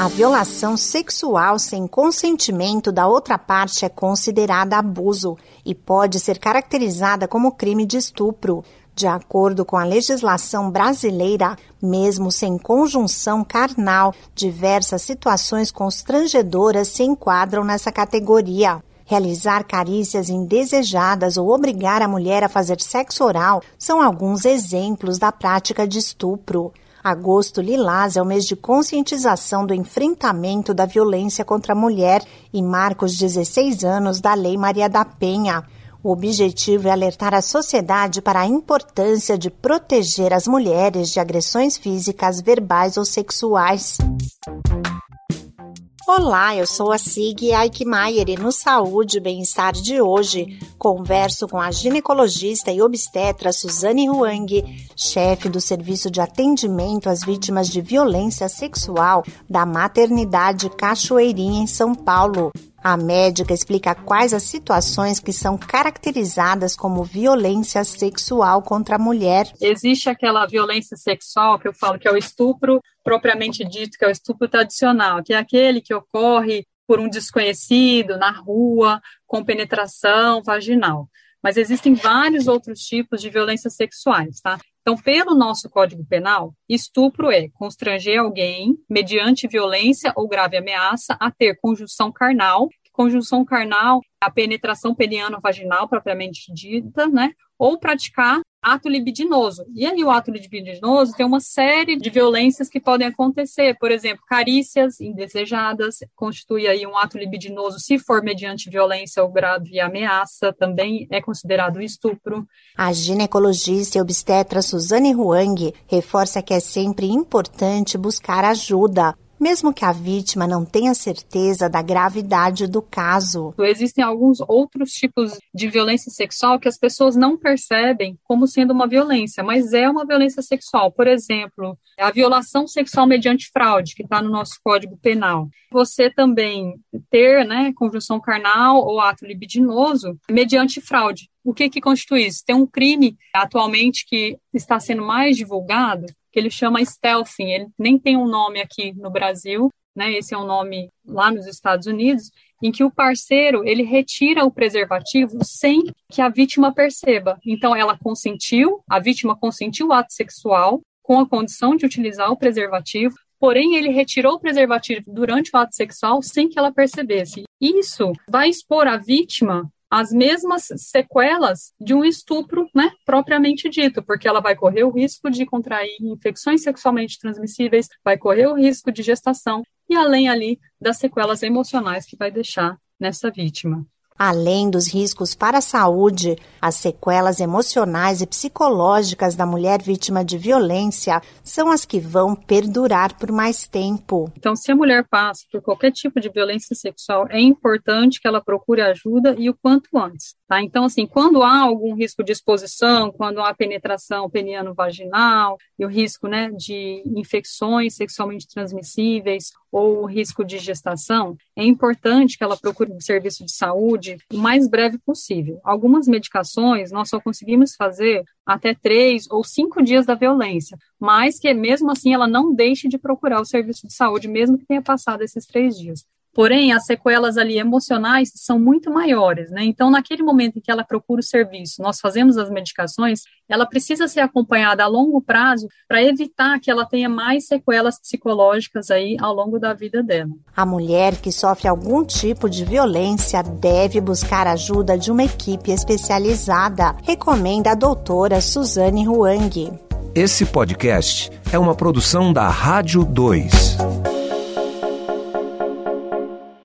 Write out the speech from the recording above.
A violação sexual sem consentimento da outra parte é considerada abuso e pode ser caracterizada como crime de estupro. De acordo com a legislação brasileira, mesmo sem conjunção carnal, diversas situações constrangedoras se enquadram nessa categoria. Realizar carícias indesejadas ou obrigar a mulher a fazer sexo oral são alguns exemplos da prática de estupro. Agosto Lilás é o mês de conscientização do enfrentamento da violência contra a mulher e marca os 16 anos da Lei Maria da Penha. O objetivo é alertar a sociedade para a importância de proteger as mulheres de agressões físicas, verbais ou sexuais. Olá, eu sou a Sig Aikmaier e no Saúde e Bem-Estar de hoje converso com a ginecologista e obstetra Suzane Huang, chefe do Serviço de Atendimento às Vítimas de Violência Sexual da Maternidade Cachoeirinha em São Paulo. A médica explica quais as situações que são caracterizadas como violência sexual contra a mulher. Existe aquela violência sexual que eu falo que é o estupro propriamente dito, que é o estupro tradicional, que é aquele que ocorre por um desconhecido na rua, com penetração vaginal. Mas existem vários outros tipos de violências sexuais, tá? Então, pelo nosso Código Penal, estupro é constranger alguém, mediante violência ou grave ameaça, a ter conjunção carnal. Conjunção carnal, a penetração peniano-vaginal propriamente dita, né? Ou praticar ato libidinoso. E aí o ato libidinoso tem uma série de violências que podem acontecer, por exemplo, carícias indesejadas, constitui aí um ato libidinoso se for mediante violência ou grave ameaça, também é considerado estupro. A ginecologista e obstetra Suzane Huang reforça que é sempre importante buscar ajuda mesmo que a vítima não tenha certeza da gravidade do caso. Existem alguns outros tipos de violência sexual que as pessoas não percebem como sendo uma violência, mas é uma violência sexual. Por exemplo, a violação sexual mediante fraude, que está no nosso Código Penal. Você também ter né, conjunção carnal ou ato libidinoso mediante fraude. O que, que constitui isso? Tem um crime atualmente que está sendo mais divulgado, que ele chama stealthing, ele nem tem um nome aqui no Brasil, né? Esse é um nome lá nos Estados Unidos, em que o parceiro ele retira o preservativo sem que a vítima perceba. Então ela consentiu, a vítima consentiu o ato sexual com a condição de utilizar o preservativo, porém ele retirou o preservativo durante o ato sexual sem que ela percebesse. Isso vai expor a vítima as mesmas sequelas de um estupro, né, propriamente dito, porque ela vai correr o risco de contrair infecções sexualmente transmissíveis, vai correr o risco de gestação e além ali das sequelas emocionais que vai deixar nessa vítima. Além dos riscos para a saúde, as sequelas emocionais e psicológicas da mulher vítima de violência são as que vão perdurar por mais tempo. Então, se a mulher passa por qualquer tipo de violência sexual, é importante que ela procure ajuda e o quanto antes. Tá? Então, assim, quando há algum risco de exposição, quando há penetração peniano-vaginal e o risco né, de infecções sexualmente transmissíveis ou o risco de gestação, é importante que ela procure um serviço de saúde o mais breve possível. Algumas medicações nós só conseguimos fazer até três ou cinco dias da violência, mas que mesmo assim ela não deixe de procurar o serviço de saúde, mesmo que tenha passado esses três dias. Porém, as sequelas ali emocionais são muito maiores, né? Então, naquele momento em que ela procura o serviço, nós fazemos as medicações, ela precisa ser acompanhada a longo prazo para evitar que ela tenha mais sequelas psicológicas aí ao longo da vida dela. A mulher que sofre algum tipo de violência deve buscar ajuda de uma equipe especializada, recomenda a doutora Suzane Huang. Esse podcast é uma produção da Rádio 2.